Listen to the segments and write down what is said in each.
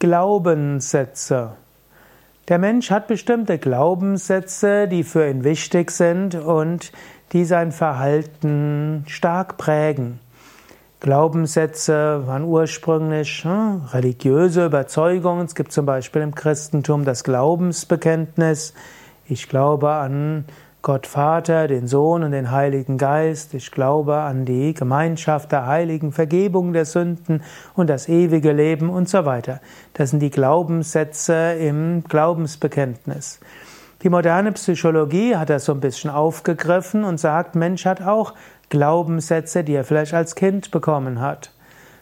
Glaubenssätze. Der Mensch hat bestimmte Glaubenssätze, die für ihn wichtig sind und die sein Verhalten stark prägen. Glaubenssätze waren ursprünglich hm, religiöse Überzeugungen. Es gibt zum Beispiel im Christentum das Glaubensbekenntnis. Ich glaube an Gott Vater, den Sohn und den Heiligen Geist. Ich glaube an die Gemeinschaft der Heiligen, Vergebung der Sünden und das ewige Leben und so weiter. Das sind die Glaubenssätze im Glaubensbekenntnis. Die moderne Psychologie hat das so ein bisschen aufgegriffen und sagt, Mensch hat auch Glaubenssätze, die er vielleicht als Kind bekommen hat.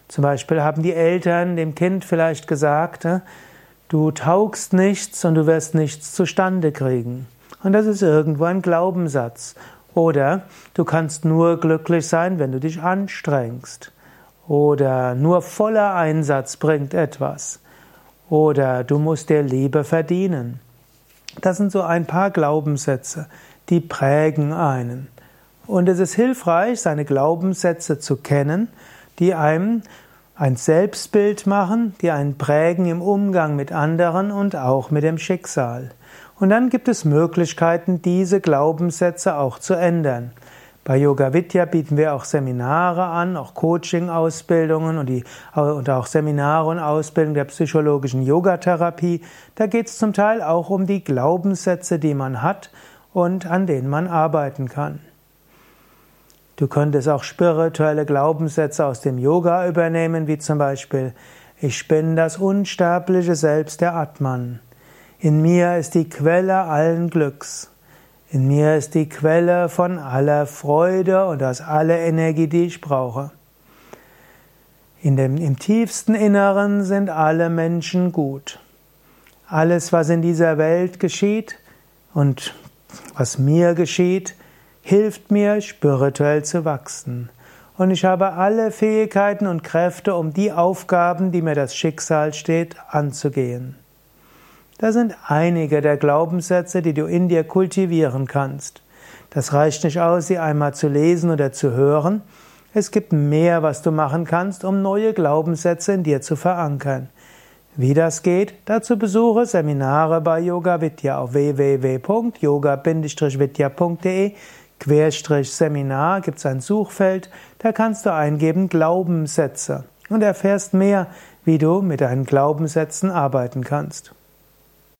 Zum Beispiel haben die Eltern dem Kind vielleicht gesagt, äh, du taugst nichts und du wirst nichts zustande kriegen. Und das ist irgendwo ein Glaubenssatz. Oder du kannst nur glücklich sein, wenn du dich anstrengst. Oder nur voller Einsatz bringt etwas. Oder du musst dir Liebe verdienen. Das sind so ein paar Glaubenssätze, die prägen einen. Und es ist hilfreich, seine Glaubenssätze zu kennen, die einem ein Selbstbild machen, die einen prägen im Umgang mit anderen und auch mit dem Schicksal. Und dann gibt es Möglichkeiten, diese Glaubenssätze auch zu ändern. Bei Yoga Vidya bieten wir auch Seminare an, auch Coaching-Ausbildungen und, und auch Seminare und Ausbildung der psychologischen Yogatherapie. Da geht es zum Teil auch um die Glaubenssätze, die man hat und an denen man arbeiten kann. Du könntest auch spirituelle Glaubenssätze aus dem Yoga übernehmen, wie zum Beispiel Ich bin das unsterbliche Selbst der Atman. In mir ist die Quelle allen Glücks. In mir ist die Quelle von aller Freude und aus aller Energie, die ich brauche. In dem, Im tiefsten Inneren sind alle Menschen gut. Alles, was in dieser Welt geschieht und was mir geschieht, hilft mir spirituell zu wachsen. Und ich habe alle Fähigkeiten und Kräfte, um die Aufgaben, die mir das Schicksal steht, anzugehen. Das sind einige der Glaubenssätze, die du in dir kultivieren kannst. Das reicht nicht aus, sie einmal zu lesen oder zu hören. Es gibt mehr, was du machen kannst, um neue Glaubenssätze in dir zu verankern. Wie das geht, dazu besuche Seminare bei Yoga Vidya auf www.yoga-vidya.de Querstrich Seminar gibt es ein Suchfeld, da kannst du eingeben Glaubenssätze und erfährst mehr, wie du mit deinen Glaubenssätzen arbeiten kannst.